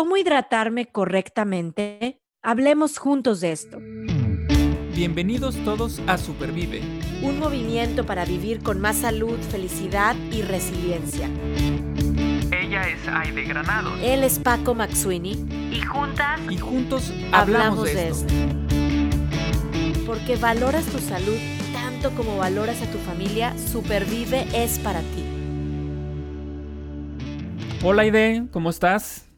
¿Cómo hidratarme correctamente? Hablemos juntos de esto. Bienvenidos todos a Supervive. Un movimiento para vivir con más salud, felicidad y resiliencia. Ella es Aide Granado. Él es Paco Maxuini. Y juntas. Y juntos hablamos, de, esto. Porque valoras tu salud tanto como valoras a tu familia, Supervive es para ti. Hola Aide, ¿cómo estás?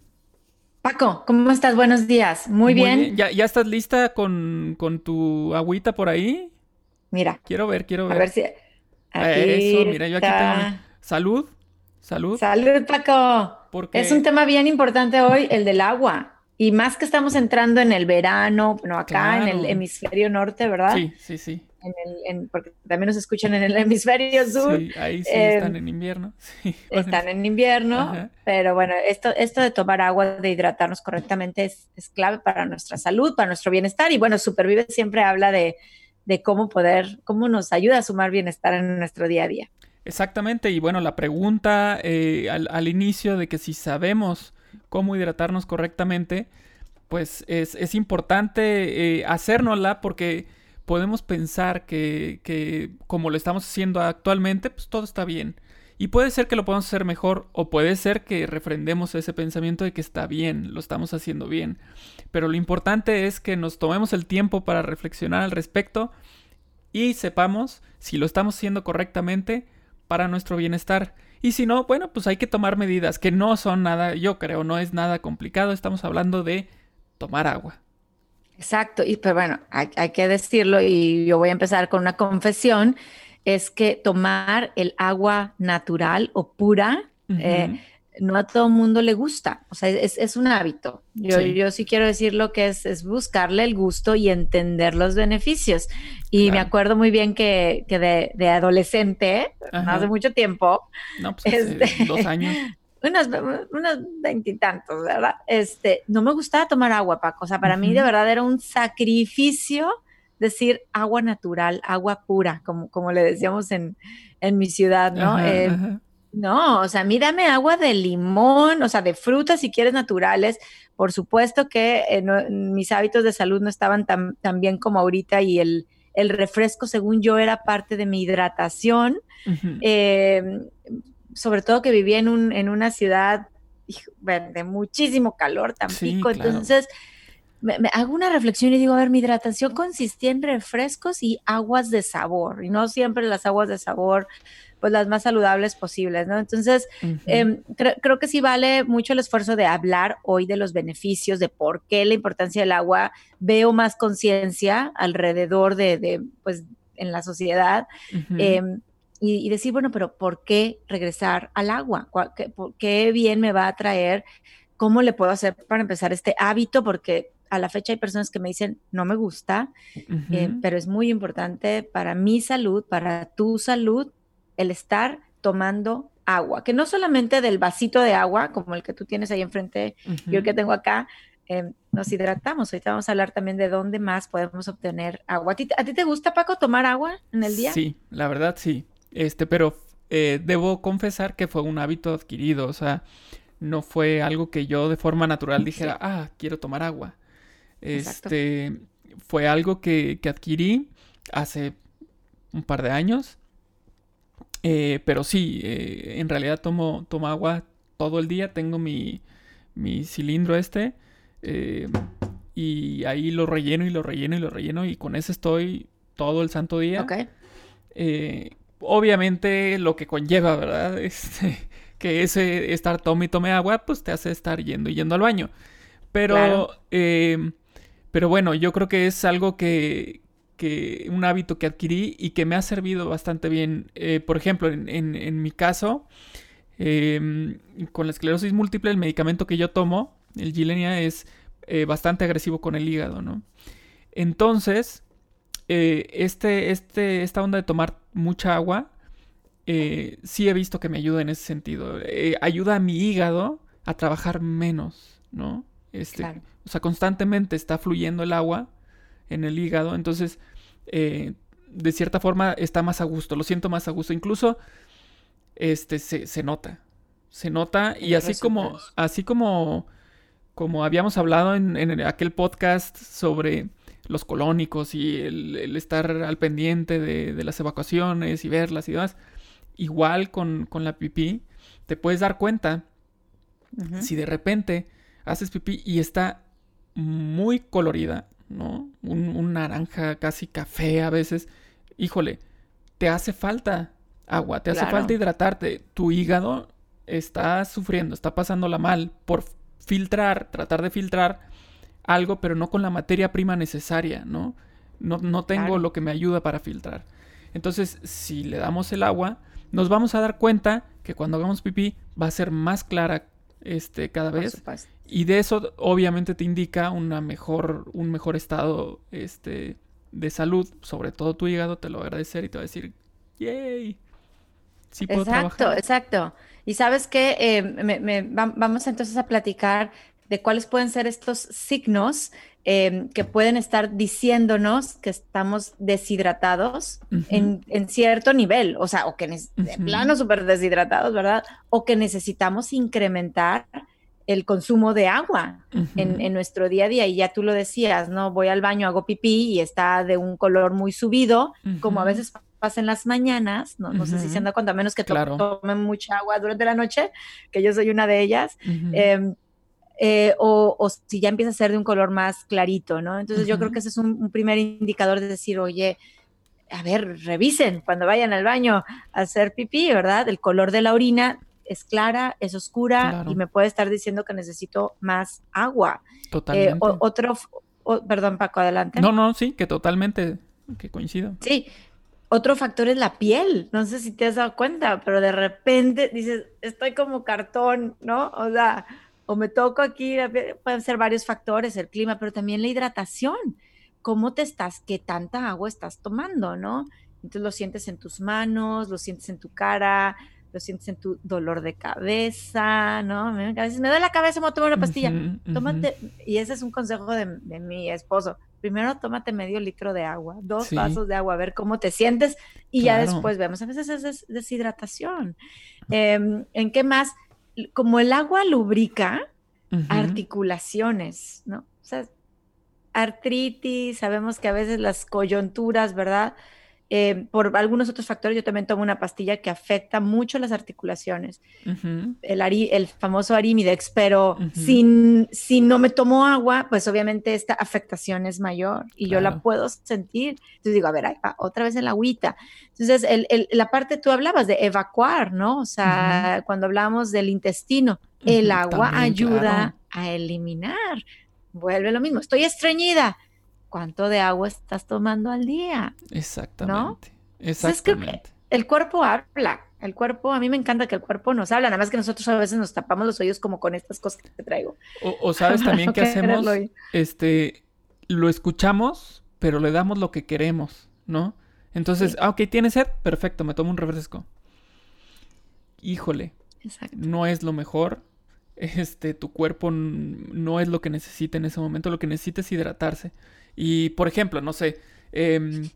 Paco, ¿cómo estás? Buenos días. Muy, bien. ¿Ya, ¿Ya, estás lista con, con, tu agüita por ahí? Mira. Quiero ver, quiero ver. A ver si. Eso, mira, yo aquí tengo. Salud. Salud. Salud, Paco. Porque... Es un tema bien importante hoy, el del agua. Y más que estamos entrando en el verano, no acá en el hemisferio norte, ¿verdad? Sí, sí, sí en el, en, porque también nos escuchan en el hemisferio sur. Sí, ahí sí están en invierno. están en invierno, pero bueno, esto, esto de tomar agua, de hidratarnos correctamente es, es, clave para nuestra salud, para nuestro bienestar. Y bueno, Supervive siempre habla de, de cómo poder, cómo nos ayuda a sumar bienestar en nuestro día a día. Exactamente, y bueno, la pregunta eh, al, al, inicio de que si sabemos cómo hidratarnos correctamente, pues es, es importante eh, hacérnosla porque podemos pensar que, como lo estamos haciendo actualmente, pues todo está bien. Y puede ser que lo podamos hacer mejor o puede ser que refrendemos ese pensamiento de que está bien, lo estamos haciendo bien. Pero lo importante es que nos tomemos el tiempo para reflexionar al respecto y sepamos si lo estamos haciendo correctamente para nuestro bienestar. Y si no, bueno, pues hay que tomar medidas que no son nada, yo creo, no es nada complicado. Estamos hablando de tomar agua. Exacto, y pero bueno, hay, que decirlo y yo voy a empezar con una confesión, es que tomar el agua natural o pura, eh, no a todo el mundo le gusta, o sea, es, un hábito. Yo sí. yo sí quiero decir lo que es, es buscarle el gusto y entender los beneficios. Y me acuerdo muy bien que, que de, adolescente, hace mucho tiempo, no, pues este, dos años. unos, unos veintitantos, ¿verdad? Este, no me gustaba tomar agua, Paco. O sea, para mí de verdad era un sacrificio decir agua natural, agua pura, como, como le decíamos en, en mi ciudad, ¿no? Eh, no, o sea, a mí dame agua de limón, o sea, de frutas si quieres naturales. Por supuesto que eh, mis hábitos de salud no estaban tan, tan bien como ahorita y el, el refresco, según yo, era parte de mi hidratación. eh, sobre todo que vivía en, un, en una ciudad de muchísimo calor, Tampico, entonces me, hago una reflexión y digo, a ver, mi hidratación consistía en refrescos y aguas de sabor, y no siempre las aguas de sabor, pues las más saludables posibles, ¿no? Entonces, em, creo que sí vale mucho el esfuerzo de hablar hoy de los beneficios, de por qué la importancia del agua, veo más conciencia alrededor de, de, pues, en la sociedad y, decir, bueno, pero ¿por qué regresar al agua? ¿Qué, ¿Qué bien me va a traer? ¿Cómo le puedo hacer para empezar este hábito? Porque a la fecha hay personas que me dicen, no me gusta, eh, pero es muy importante para mi salud, para tu salud, el estar tomando agua, que no solamente del vasito de agua, como el que tú tienes ahí enfrente, yo el que tengo acá, em, nos hidratamos. Ahorita vamos a hablar también de dónde más podemos obtener agua. ¿A ti, ¿A ti, te gusta, Paco, tomar agua en el día? Sí, la verdad sí. Este, pero eh, debo confesar que fue un hábito adquirido, o sea, no fue algo que yo de forma natural dijera, ah, quiero tomar agua. Este, fue algo que, que, adquirí hace un par de años. Eh, pero sí, eh, en realidad tomo, tomo agua todo el día. Tengo mi, mi cilindro este. y ahí lo relleno y lo relleno y lo relleno. Y con ese estoy todo el santo día. Ok obviamente lo que conlleva, ¿verdad? Este, que ese estar tome y tome agua, pues te hace estar yendo y yendo al baño. Pero, eh, pero bueno, yo creo que es algo que, que, un hábito que adquirí y que me ha servido bastante bien. Eh, por ejemplo, en, en, mi caso, em, con la esclerosis múltiple, el medicamento que yo tomo, el Gilenia, es eh, bastante agresivo con el hígado, ¿no? Entonces, eh, este, este, esta onda de tomar mucha agua, eh, sí he visto que me ayuda en ese sentido. Eh, ayuda a mi hígado a trabajar menos, ¿no? Este, O sea, constantemente está fluyendo el agua en el hígado, entonces, de cierta forma, está más a gusto, lo siento más a gusto. Incluso, este, se, se nota, se nota y así como, así como como habíamos hablado en, aquel podcast sobre los colónicos y el, estar al pendiente de, las evacuaciones y verlas y demás, igual con, la pipí, te puedes dar cuenta si de repente haces pipí y está muy colorida, ¿no? Un, naranja casi café a veces, híjole, te hace falta agua, te hace falta hidratarte. Tu hígado está sufriendo, está pasándola mal por filtrar, tratar de filtrar algo, pero no con la materia prima necesaria, ¿no? No, no tengo lo que me ayuda para filtrar. Entonces, si le damos el agua, nos vamos a dar cuenta que cuando hagamos pipí va a ser más clara este, cada vez. Y de eso obviamente te indica una mejor, un mejor estado este, de salud, sobre todo tu hígado, te lo va a agradecer y te va a decir, ¡yay! Sí puedo exacto, exacto. Y sabes que eh, vamos entonces a platicar de cuáles pueden ser estos signos em, que pueden estar diciéndonos que estamos deshidratados en, cierto nivel, o sea, o que de plano súper deshidratados, ¿verdad? O que necesitamos incrementar el consumo de agua en, nuestro día a día. Y ya tú lo decías, ¿no? Voy al baño, hago pipí y está de un color muy subido, como a veces pasa en las mañanas, no, no sé si se anda cuenta, a menos que tomen mucha agua durante la noche, que yo soy una de ellas. Em, eh, o, si ya empieza a ser de un color más clarito, ¿no? Entonces yo creo que ese es un, primer indicador de decir, oye, a ver, revisen cuando vayan al baño a hacer pipí, ¿verdad? El color de la orina es clara, es oscura y me puede estar diciendo que necesito más agua. Eh, totalmente. otro, perdón Paco, adelante. No, no, sí, que totalmente, que coincido. Sí, otro factor es la piel. No sé si te has dado cuenta, pero de repente dices, estoy como cartón, ¿no? O sea, o me toco aquí, pueden ser varios factores, el clima, pero también la hidratación. ¿Cómo te estás? ¿Qué tanta agua estás tomando, no? Entonces lo sientes en tus manos, lo sientes en tu cara, lo sientes en tu dolor de cabeza, ¿no? A veces me duele la cabeza, me voy a tomar una pastilla. Tómate, y ese es un consejo de, de mi esposo primero tómate medio litro de agua, dos vasos de agua, a ver cómo te sientes y ya después vemos. A veces es deshidratación. Em, ¿En qué más? Como el agua lubrica articulaciones, ¿no? O sea, artritis, sabemos que a veces las coyunturas, ¿verdad? Eh, por algunos otros factores, yo también tomo una pastilla que afecta mucho las articulaciones, el, el famoso Arimidex, pero si, no me tomo agua, pues obviamente esta afectación es mayor y yo la puedo sentir. Entonces digo, a ver, otra vez el agüita. Entonces, la parte tú hablabas de evacuar, ¿no? O sea, cuando hablamos del intestino, el agua ayuda a eliminar. Vuelve lo mismo, estoy estreñida cuánto de agua estás tomando al día. Exactamente. Exactamente. el cuerpo habla. El cuerpo, a mí me encanta que el cuerpo nos habla, nada más que nosotros a veces nos tapamos los oídos como con estas cosas que te traigo. O, sabes también qué hacemos, este, lo escuchamos, pero le damos lo que queremos, ¿no? Entonces, ah, ok, ¿tienes sed? Perfecto, me tomo un refresco. Híjole, Exacto. no es lo mejor, este, tu cuerpo no es lo que necesita en ese momento, lo que necesita es hidratarse. Y, por ejemplo, no sé, em,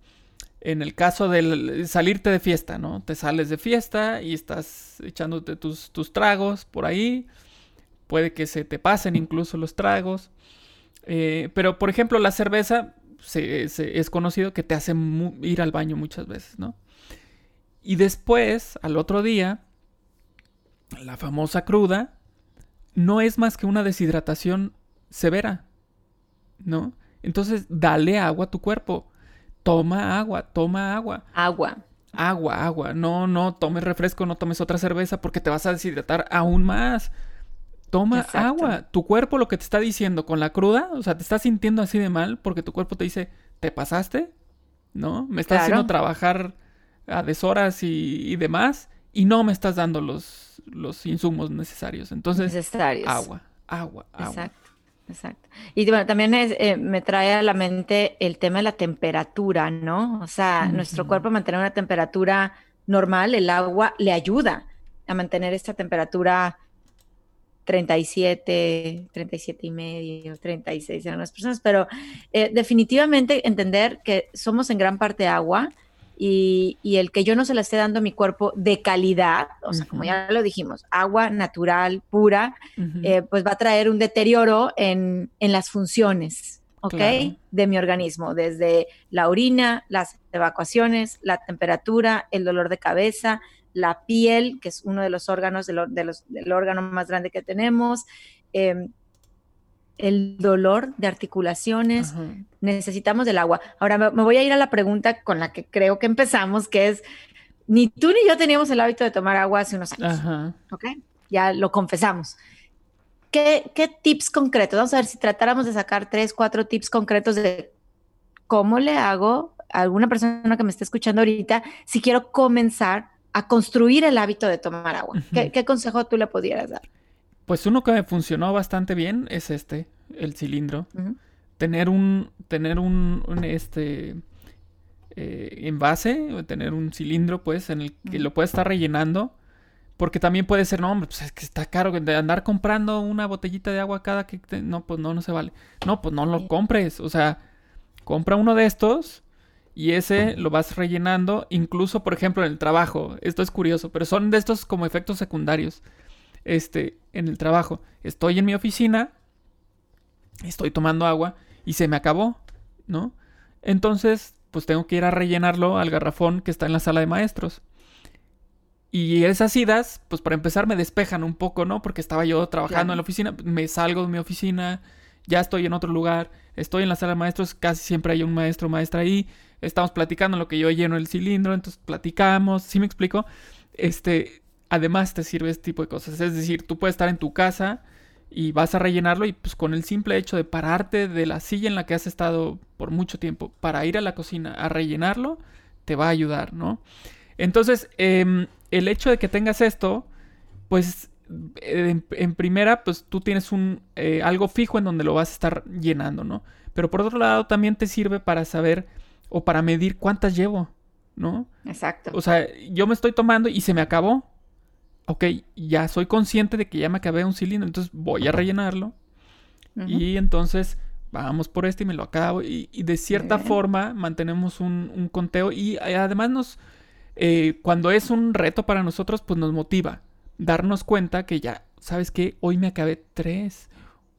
en el caso de salirte de fiesta, ¿no? Te sales de fiesta y estás echándote tus, tragos por ahí. Puede que se te pasen incluso los tragos. Eh, pero, por ejemplo, la cerveza es conocido que te hace ir al baño muchas veces, ¿no? Y después, al otro día, la famosa cruda no es más que una deshidratación severa, ¿no? Entonces, dale agua a tu cuerpo. Toma agua, toma agua. Agua. Agua, agua. No, no tomes refresco, no tomes otra cerveza porque te vas a deshidratar aún más. Toma agua. Tu cuerpo lo que te está diciendo con la cruda, o sea, te estás sintiendo así de mal porque tu cuerpo te dice, ¿te pasaste? ¿No? Me estás haciendo trabajar a deshoras y, y, demás y no me estás dando los, los insumos necesarios. Entonces, necesarios. agua, agua, agua. Exacto. Exacto. Y bueno, también eh, me trae a la mente el tema de la temperatura, ¿no? O sea, nuestro cuerpo mantener una temperatura normal, el agua le ayuda a mantener esta temperatura 37, 37 y medio, 36 en algunas personas, pero eh, definitivamente entender que somos en gran parte agua y, el que yo no se la esté dando a mi cuerpo de calidad, o sea, como ya lo dijimos, agua natural, pura, eh, pues va a traer un deterioro en, las funciones, ¿ok? De mi organismo, desde la orina, las evacuaciones, la temperatura, el dolor de cabeza, la piel, que es uno de los órganos, de los, del órgano más grande que tenemos, em, el dolor de articulaciones, necesitamos del agua. Ahora me, voy a ir a la pregunta con la que creo que empezamos, que es, ni tú ni yo teníamos el hábito de tomar agua hace unos años, ¿ok? Ya lo confesamos. ¿Qué, ¿Qué tips concretos? Vamos a ver si tratáramos de sacar tres, cuatro tips concretos de cómo le hago a alguna persona que me esté escuchando ahorita si quiero comenzar a construir el hábito de tomar agua. ¿Qué, consejo tú le pudieras dar? Pues uno que me funcionó bastante bien es este, el cilindro. Tener un, tener un, este, eh, envase, tener un cilindro, pues, en el que lo puedes estar rellenando. Porque también puede ser, no, hombre, pues es que está caro de andar comprando una botellita de agua cada que... no, pues no, no se vale. No, pues no lo compres. O sea, compra uno de estos y ese lo vas rellenando. Incluso, por ejemplo, en el trabajo. Esto es curioso, pero son de estos como efectos secundarios este, en el trabajo. Estoy en mi oficina, estoy tomando agua y se me acabó, ¿no? Entonces, pues tengo que ir a rellenarlo al garrafón que está en la sala de maestros. Y esas idas, pues para empezar me despejan un poco, ¿no? Porque estaba yo trabajando en la oficina, me salgo de mi oficina, ya estoy en otro lugar, estoy en la sala de maestros, casi siempre hay un maestro o maestra ahí, estamos platicando lo que yo lleno el cilindro, entonces platicamos, ¿sí me explico? Este, además te sirve este tipo de cosas. Es decir, tú puedes estar en tu casa y vas a rellenarlo y pues con el simple hecho de pararte de la silla en la que has estado por mucho tiempo para ir a la cocina a rellenarlo, te va a ayudar, ¿no? Entonces, em, el hecho de que tengas esto, pues en, primera, pues tú tienes un eh, algo fijo en donde lo vas a estar llenando, ¿no? Pero por otro lado, también te sirve para saber o para medir cuántas llevo, ¿no? Exacto. O sea, yo me estoy tomando y se me acabó ok, ya soy consciente de que ya me acabé un cilindro, entonces voy a rellenarlo. Y entonces vamos por este y me lo acabo. Y, de cierta forma mantenemos un, conteo y eh, además nos, eh, cuando es un reto para nosotros, pues nos motiva darnos cuenta que ya, ¿sabes qué? Hoy me acabé tres.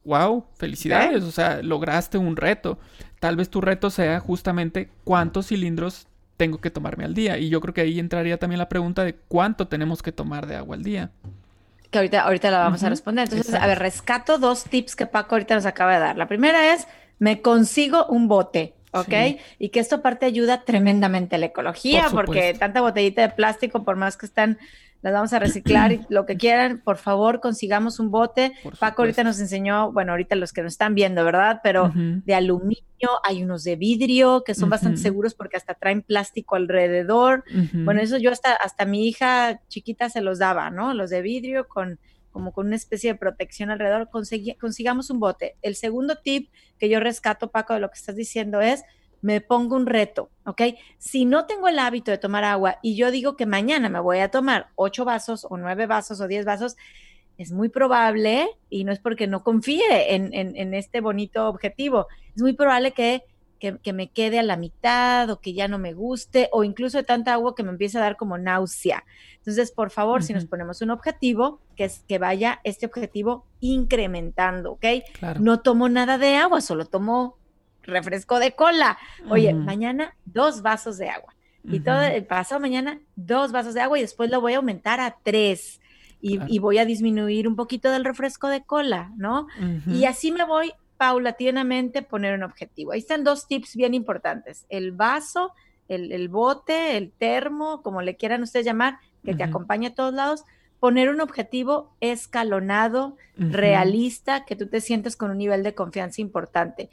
¡Wow! Felicidades, o sea, lograste un reto. Tal vez tu reto sea justamente cuántos cilindros tengo que tomarme al día. Y yo creo que ahí entraría también la pregunta de cuánto tenemos que tomar de agua al día. Que ahorita, ahorita la vamos a responder. Entonces, a ver, rescato dos tips que Paco ahorita nos acaba de dar. La primera es, me consigo un bote. ¿ok? Y que esto parte ayuda tremendamente a la ecología, porque tanta botellita de plástico, por más que están las vamos a reciclar y lo que quieran, por favor, consigamos un bote. Paco ahorita nos enseñó, bueno, ahorita los que nos están viendo, ¿verdad? Pero de aluminio, hay unos de vidrio que son bastante seguros porque hasta traen plástico alrededor. Bueno, eso yo hasta, hasta mi hija chiquita se los daba, ¿no? Los de vidrio con como con una especie de protección alrededor, consigamos un bote. El segundo tip que yo rescato, Paco, de lo que estás diciendo es, me pongo un reto, ¿ok? Si no tengo el hábito de tomar agua y yo digo que mañana me voy a tomar ocho vasos o nueve vasos o diez vasos, es muy probable, y no es porque no confíe en, este bonito objetivo, es muy probable que, que, me quede a la mitad o que ya no me guste o incluso de tanta agua que me empiece a dar como náusea. Entonces, por favor, si nos ponemos un objetivo, que es que vaya este objetivo incrementando, ¿ok? No tomo nada de agua, solo tomo refresco de cola. Oye, mañana dos vasos de agua. Y todo el pasado mañana dos vasos de agua y después lo voy a aumentar a tres. Y, voy a disminuir un poquito del refresco de cola, ¿no? Y así me voy paulatinamente poner un objetivo. Ahí están dos tips bien importantes. El vaso, el, bote, el termo, como le quieran ustedes llamar, que te acompañe a todos lados. Poner un objetivo escalonado, realista, que tú te sientes con un nivel de confianza importante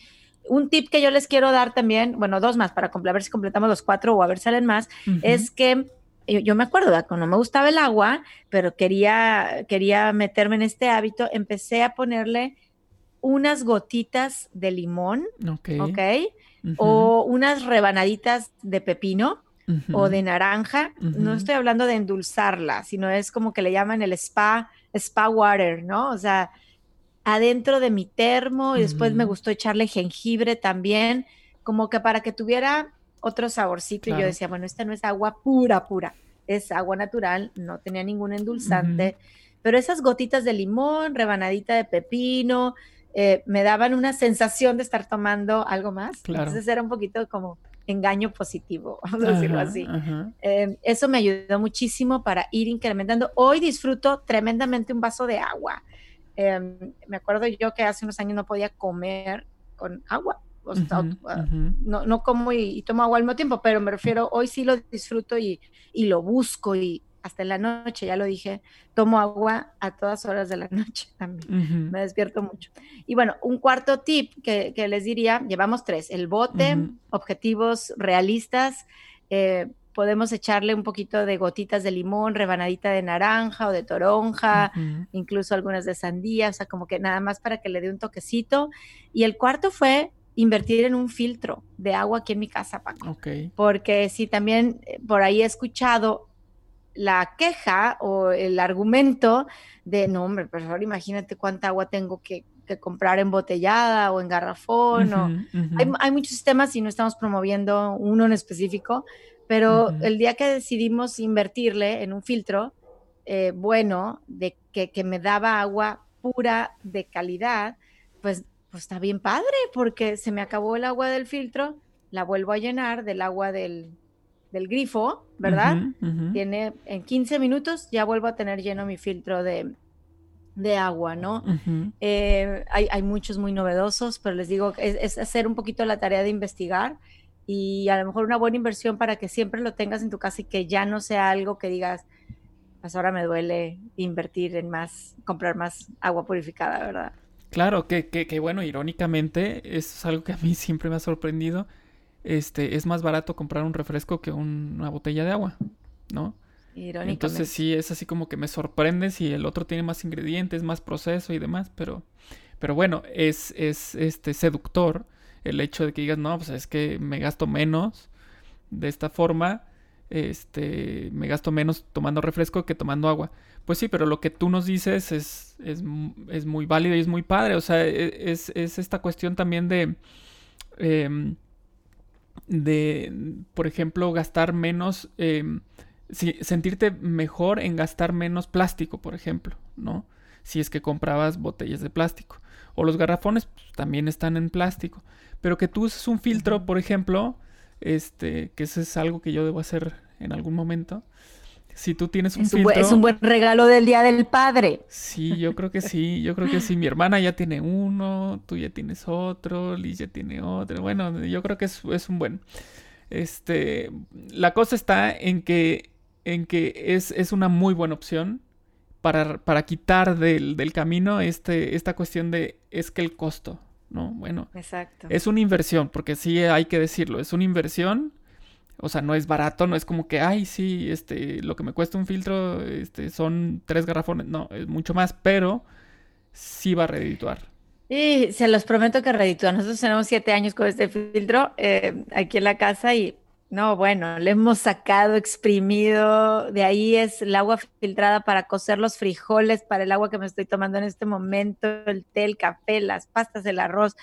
un tip que yo les quiero dar también, bueno, dos más para a ver si completamos los cuatro o a ver si salen más, es que yo, me acuerdo, cuando no me gustaba el agua, pero quería, quería meterme en este hábito, empecé a ponerle unas gotitas de limón, ok, okay o unas rebanaditas de pepino o de naranja. No estoy hablando de endulzarla, sino es como que le llaman el spa, spa water, ¿no? O sea, adentro de mi termo y después me gustó echarle jengibre también, como que para que tuviera otro saborcito y yo decía, bueno, esta no es agua pura, pura, es agua natural, no tenía ningún endulzante, pero esas gotitas de limón, rebanadita de pepino, eh, me daban una sensación de estar tomando algo más. Entonces era un poquito como engaño positivo, vamos a decirlo así. Em, eso me ayudó muchísimo para ir incrementando. Hoy disfruto tremendamente un vaso de agua. Em, me acuerdo yo que hace unos años no podía comer con agua. Ah, no, no, como y, tomo agua al mismo tiempo, pero me refiero, hoy sí lo disfruto y, y lo busco y hasta en la noche, ya lo dije, tomo agua a todas horas de la noche también, me despierto mucho. Y bueno, un cuarto tip que, que les diría, llevamos tres, el bote, objetivos realistas, eh, podemos echarle un poquito de gotitas de limón, rebanadita de naranja o de toronja, incluso algunas de sandía, o sea, como que nada más para que le dé un toquecito. Y el cuarto fue invertir en un filtro de agua aquí en mi casa, Paco. Porque si también eh, por ahí he escuchado la queja o el argumento de, no, hombre, por favor, imagínate cuánta agua tengo que, comprar embotellada o en garrafón. o... Hay, muchos sistemas y no estamos promoviendo uno en específico, pero el día que decidimos invertirle en un filtro eh, bueno, de que, que me daba agua pura de calidad, pues pues está bien padre, porque se me acabó el agua del filtro, la vuelvo a llenar del agua del, grifo, ¿verdad? Tiene en 15 minutos ya vuelvo a tener lleno mi filtro de, agua, ¿no? Eh, hay, muchos muy novedosos, pero les digo, es, hacer un poquito la tarea de investigar y a lo mejor una buena inversión para que siempre lo tengas en tu casa y que ya no sea algo que digas, pues ahora me duele invertir en más, comprar más agua purificada, ¿verdad? Claro, que, que, bueno, irónicamente, es algo que a mí siempre me ha sorprendido. Este, es más barato comprar un refresco que una botella de agua, ¿no? Irónicamente. Entonces sí, es así como que me sorprende si el otro tiene más ingredientes, más proceso y demás, pero, pero bueno, es, es este seductor el hecho de que digas, no, pues es que me gasto menos de esta forma, este, me gasto menos tomando refresco que tomando agua. Pues sí, pero lo que tú nos dices es, es, muy válido y es muy padre. O sea, e, es, esta cuestión también de, em, de, por ejemplo, gastar menos, em, sentirte mejor en gastar menos plástico, por ejemplo, ¿no? Si es que comprabas botellas de plástico. O los garrafones pues, también están en plástico. Pero que tú uses un filtro, por ejemplo, este, que eso es algo que yo debo hacer en algún momento si tú tienes un es filtro... es un buen regalo del Día del Padre. Sí, yo creo que sí, yo creo que sí. Mi hermana ya tiene uno, tú ya tienes otro, Liz ya tiene otro. Bueno, yo creo que es, es un buen... Este, la cosa está en que, en que es, es una muy buena opción para, para quitar del, del, camino este, esta cuestión de es que el costo, ¿no? Bueno, Exacto. es una inversión, porque sí hay que decirlo, es una inversión o sea, no es barato, no es como que, ay, sí, este, lo que me cuesta un filtro este, son tres garrafones. No, es mucho más, pero sí va a redituar. Y se los prometo que reditúa. Nosotros tenemos siete años con este filtro eh, aquí en la casa y no, bueno, le hemos sacado, exprimido. De ahí es el agua filtrada para cocer los frijoles, para el agua que me estoy tomando en este momento, el té, el café, las pastas, el arroz.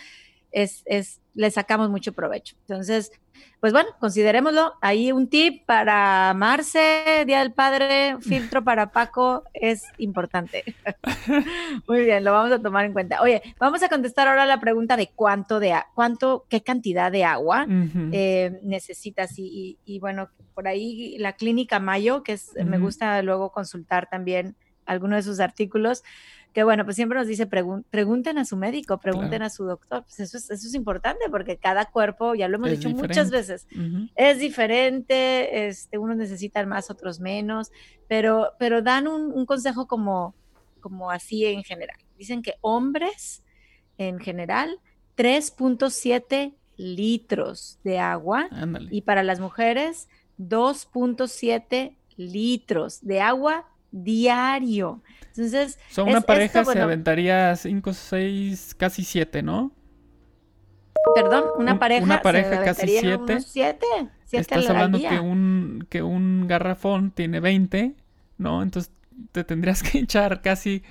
Es, es, le sacamos mucho provecho. Entonces, pues bueno, considerémoslo. Ahí un tip para Marce, Día del Padre, filtro para Paco es importante. Muy bien, lo vamos a tomar en cuenta. Oye, vamos a contestar ahora la pregunta de cuánto de cuánto, qué cantidad de agua eh, necesitas. Y, bueno, por ahí la clínica Mayo, que es, me gusta luego consultar también algunos de sus artículos que bueno, pues siempre nos dice, pregunten a su médico, pregunten a su doctor. Pues eso es, eso es importante porque cada cuerpo, ya lo hemos dicho muchas veces, es diferente, este, unos necesitan más, otros menos, pero, pero dan un, consejo como, como así en general. Dicen que hombres en general, 3.7 litros de agua y para las mujeres 2.7 litros de agua diario. Entonces, son una pareja se aventaría 5, 6, casi 7, ¿no? Perdón, una pareja. Una pareja casi 7. 7. Estás hablando que un, que un garrafón tiene 20, ¿no? Entonces te tendrías que echar casi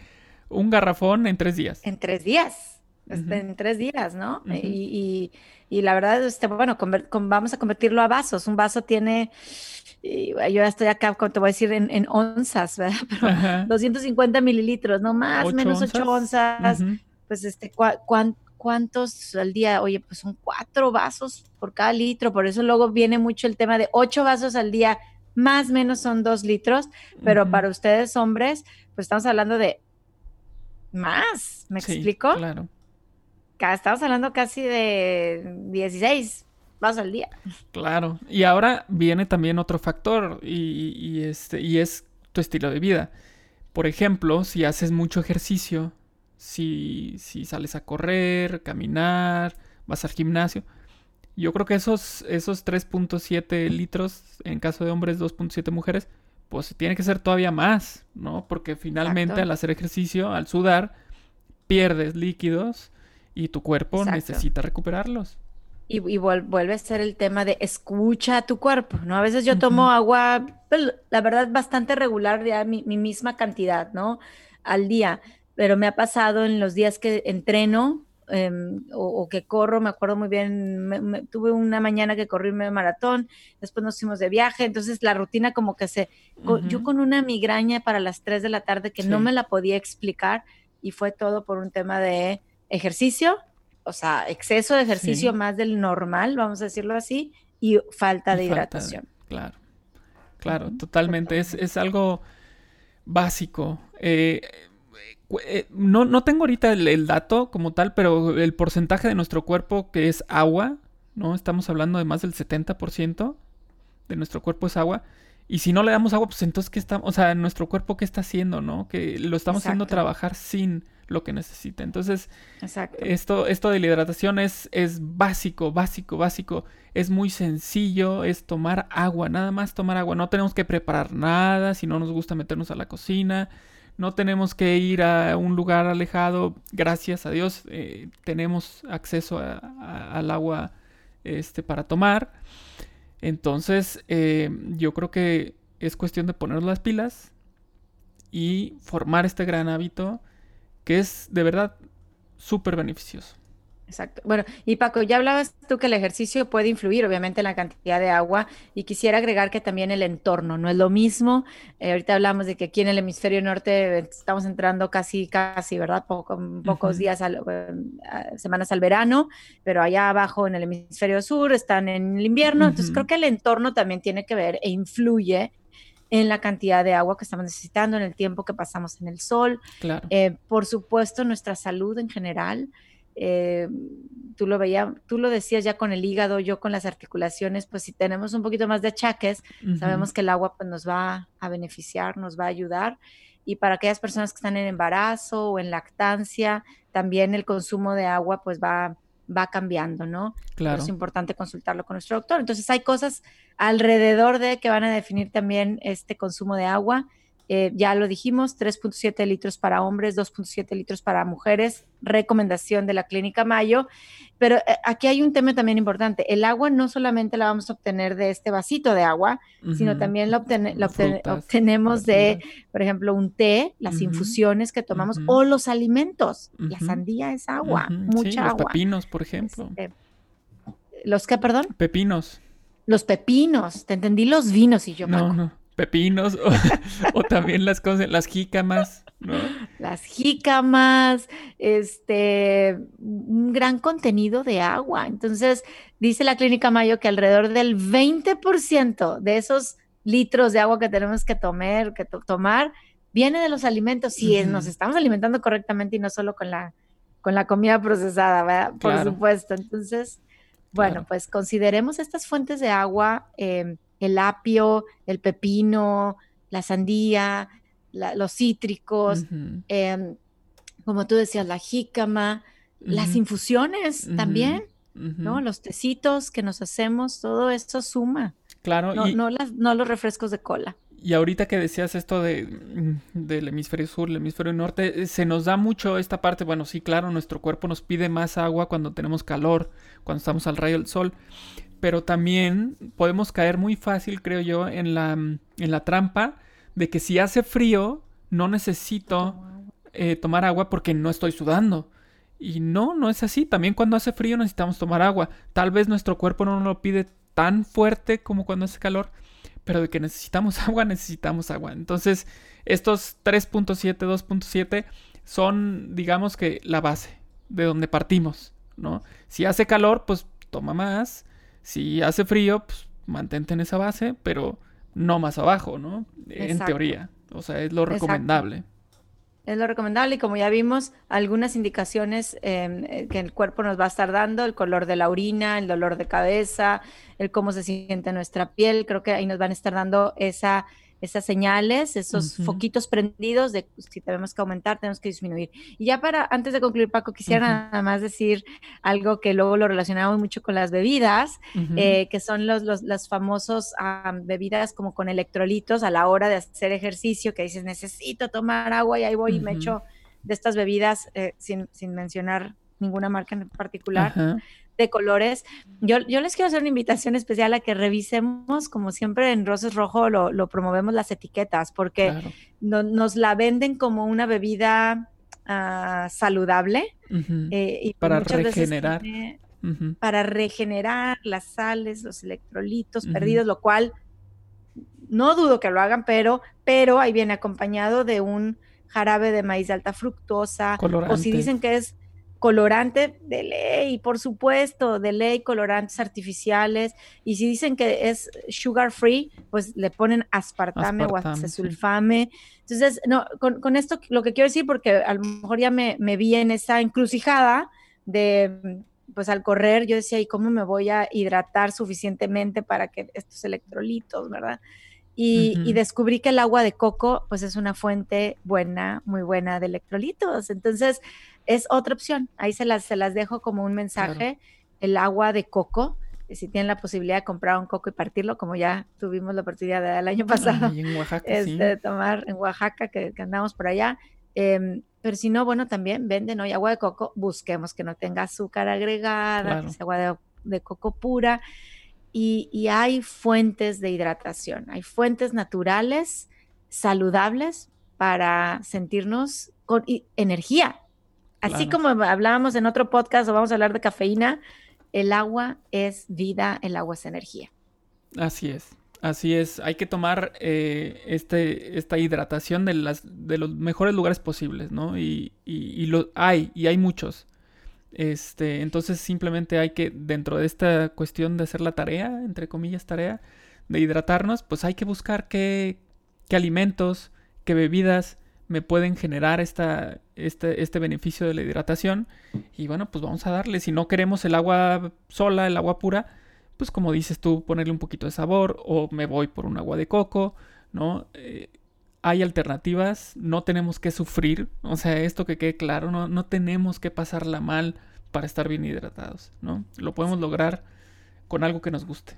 un garrafón en 3 días. En 3 días. este, en tres días, ¿no? y, la verdad, este, bueno, vamos a convertirlo a vasos. Un vaso tiene, yo ya estoy acá, te voy a decir, en, onzas, ¿verdad? Pero 250 mililitros, no más, menos 8 onzas. Pues, este, ¿cuántos al día? Oye, pues son cuatro vasos por cada litro. Por eso luego viene mucho el tema de ocho vasos al día, más o menos son dos litros. Pero para ustedes, hombres, pues estamos hablando de más, ¿me explico? Claro. Estamos hablando casi de 16 vasos al día. Claro. Y ahora viene también otro factor y, este, y es tu estilo de vida. Por ejemplo, si haces mucho ejercicio, si, si sales a correr, caminar, vas al gimnasio, yo creo que esos, esos 3.7 litros, en caso de hombres, 2.7 mujeres, pues tiene que ser todavía más, ¿no? Porque finalmente al hacer ejercicio, al sudar, pierdes líquidos y tu cuerpo necesita recuperarlos. Y, vuelve a ser el tema de escucha a tu cuerpo, ¿no? A veces yo tomo agua, pues, la verdad, bastante regular, ya mi, mi, misma cantidad, ¿no? Al día, pero me ha pasado en los días que entreno, Em, o, que corro, me acuerdo muy bien, tuve una mañana que corrí medio maratón, después nos fuimos de viaje, entonces la rutina como que se, yo con una migraña para las 3 de la tarde que no me la podía explicar y fue todo por un tema de ejercicio, o sea, exceso de ejercicio más del normal, vamos a decirlo así, y falta de hidratación. claro, claro, totalmente, es, es algo básico. Eh, eh, no, no tengo ahorita el, dato como tal, pero el porcentaje de nuestro cuerpo que es agua, ¿no? Estamos hablando de más del 70% de nuestro cuerpo es agua. Y si no le damos agua, pues entonces, ¿qué está, o sea, nuestro cuerpo qué está haciendo, ¿no? Que lo estamos haciendo trabajar sin lo que necesita. Entonces, esto, esto de la hidratación es, es básico, básico, básico. Es muy sencillo, es tomar agua, nada más tomar agua. No tenemos que preparar nada si no nos gusta meternos a la cocina no tenemos que ir a un lugar alejado, gracias a Dios eh, tenemos acceso al agua este, para tomar. Entonces eh, yo creo que es cuestión de poner las pilas y formar este gran hábito que es de verdad súper beneficioso. Exacto. Bueno, y Paco, ya hablabas tú que el ejercicio puede influir, obviamente, en la cantidad de agua y quisiera agregar que también el entorno no es lo mismo. Eh, ahorita hablamos de que aquí en el hemisferio norte estamos entrando casi, casi, ¿verdad? pocos días, semanas al verano, pero allá abajo en el hemisferio sur están en el invierno. Entonces, creo que el entorno también tiene que ver e influye en la cantidad de agua que estamos necesitando, en el tiempo que pasamos en el sol. Claro. Eh, por supuesto, nuestra salud en general. Eh, tú lo veías, tú lo decías ya con el hígado, yo con las articulaciones, pues si tenemos un poquito más de achaques, sabemos que el agua pues, nos va a beneficiar, nos va a ayudar. Y para aquellas personas que están en embarazo o en lactancia, también el consumo de agua pues va, va cambiando, ¿no? Claro. es importante consultarlo con nuestro doctor. Entonces hay cosas alrededor de que van a definir también este consumo de agua eh, ya lo dijimos, 3.7 litros para hombres, 2.7 litros para mujeres, recomendación de la Clínica Mayo. Pero eh, aquí hay un tema también importante. El agua no solamente la vamos a obtener de este vasito de agua, sino también la, obtenemos de, por ejemplo, un té, las infusiones que tomamos o los alimentos. La sandía es agua, mucha agua. Los pepinos, por ejemplo. Este, ¿Los qué, perdón? Pepinos. Los pepinos, te entendí los vinos y yo. No, no pepinos o, también las cosas, las jícamas, ¿no? Las jícamas, este, un gran contenido de agua. Entonces, dice la Clínica Mayo que alrededor del 20% de esos litros de agua que tenemos que tomar, que tomar viene de los alimentos, si nos estamos alimentando correctamente y no solo con la, con la comida procesada, ¿verdad? Por supuesto. Entonces, bueno, pues consideremos estas fuentes de agua. Eh, el apio, el pepino, la sandía, los cítricos, em, como tú decías, la jícama, las infusiones también, ¿no? Los tecitos que nos hacemos, todo esto suma. Claro. No, no, las, no los refrescos de cola. Y ahorita que decías esto de, mm, del hemisferio sur, el hemisferio norte, eh, se nos da mucho esta parte, bueno, sí, claro, nuestro cuerpo nos pide más agua cuando tenemos calor, cuando estamos al rayo del sol, pero también podemos caer muy fácil, creo yo, en la, en la trampa de que si hace frío, no necesito eh, tomar agua porque no estoy sudando. Y no, no es así. También cuando hace frío necesitamos tomar agua. Tal vez nuestro cuerpo no nos lo pide tan fuerte como cuando hace calor, pero de que necesitamos agua, necesitamos agua. Entonces, estos 3.7, 2.7 son, digamos que, la base de donde partimos, ¿no? Si hace calor, pues toma más. Si hace frío, pues mantente en esa base, pero no más abajo, ¿no? En teoría. O sea, es lo recomendable. Es lo recomendable y como ya vimos, algunas indicaciones em, eh, que el cuerpo nos va a estar dando, el color de la orina, el dolor de cabeza, el cómo se siente nuestra piel, creo que ahí nos van a estar dando esa esas señales, esos foquitos prendidos de si tenemos que aumentar, tenemos que disminuir. Y ya para, antes de concluir, Paco, quisiera nada más decir algo que luego lo relacionamos mucho con las bebidas, eh, que son los, los, los famosos bebidas como con electrolitos a la hora de hacer ejercicio, que dices, necesito tomar agua y ahí voy y me echo de estas bebidas eh, sin, sin mencionar ninguna marca en particular de colores. Yo, yo les quiero hacer una invitación especial a que revisemos, como siempre en Roses Rojo lo, promovemos las etiquetas, porque nos la venden como una bebida ah, saludable. Eh, y para regenerar. Para regenerar las sales, los electrolitos perdidos, lo cual no dudo que lo hagan, pero, pero ahí viene acompañado de un jarabe de maíz de alta fructosa, o si dicen que es colorante de ley, por supuesto, de ley, colorantes artificiales. Y si dicen que es sugar free, pues le ponen aspartame, o acesulfame. Entonces, no, con, esto lo que quiero decir, porque a lo mejor ya me, vi en esa encrucijada de, pues al correr, yo decía, ¿y cómo me voy a hidratar suficientemente para que estos electrolitos, verdad? Y, y, descubrí que el agua de coco, pues es una fuente buena, muy buena de electrolitos. Entonces, es otra opción. Ahí se las, se las dejo como un mensaje. El agua de coco, si tienen la posibilidad de comprar un coco y partirlo, como ya tuvimos la oportunidad del año pasado, en Oaxaca, este, de tomar en Oaxaca, que, andamos por allá. Em, pero si no, bueno, también venden hoy agua de coco, busquemos que no tenga azúcar agregada, que sea agua de, coco pura. Y, y, hay fuentes de hidratación, hay fuentes naturales, saludables para sentirnos con energía, Así como hablábamos en otro podcast o vamos a hablar de cafeína, el agua es vida, el agua es energía. Así es, así es. Hay que tomar eh, este, esta hidratación de, las, de los mejores lugares posibles, ¿no? Y, y, lo, hay, y hay muchos. Este, entonces simplemente hay que, dentro de esta cuestión de hacer la tarea, entre comillas tarea, de hidratarnos, pues hay que buscar qué, qué alimentos, qué bebidas me pueden generar esta, este, este beneficio de la hidratación. Y bueno, pues vamos a darle. Si no queremos el agua sola, el agua pura, pues como dices tú, ponerle un poquito de sabor o me voy por un agua de coco, ¿no? Eh, hay alternativas, no tenemos que sufrir, o sea, esto que quede claro, no, no tenemos que pasarla mal para estar bien hidratados, ¿no? Lo podemos lograr con algo que nos guste.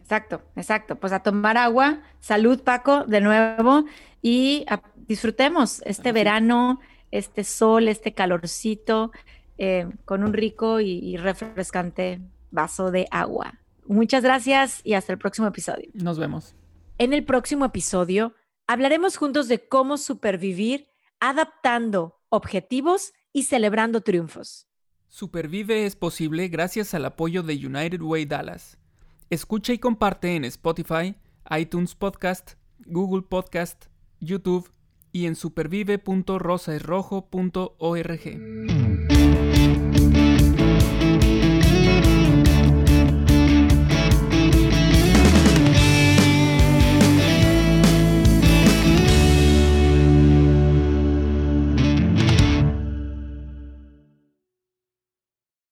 Exacto, exacto. Pues a tomar agua, salud Paco, de nuevo, y disfrutemos este verano, este sol, este calorcito, eh, con un rico y, refrescante vaso de agua. Muchas gracias y hasta el próximo episodio. Nos vemos. En el próximo episodio hablaremos juntos de cómo supervivir adaptando objetivos y celebrando triunfos. Supervive es posible gracias al apoyo de United Way Dallas. Escucha y comparte en Spotify, iTunes Podcast, Google Podcast, YouTube y en supervive.rosaesrojo.org.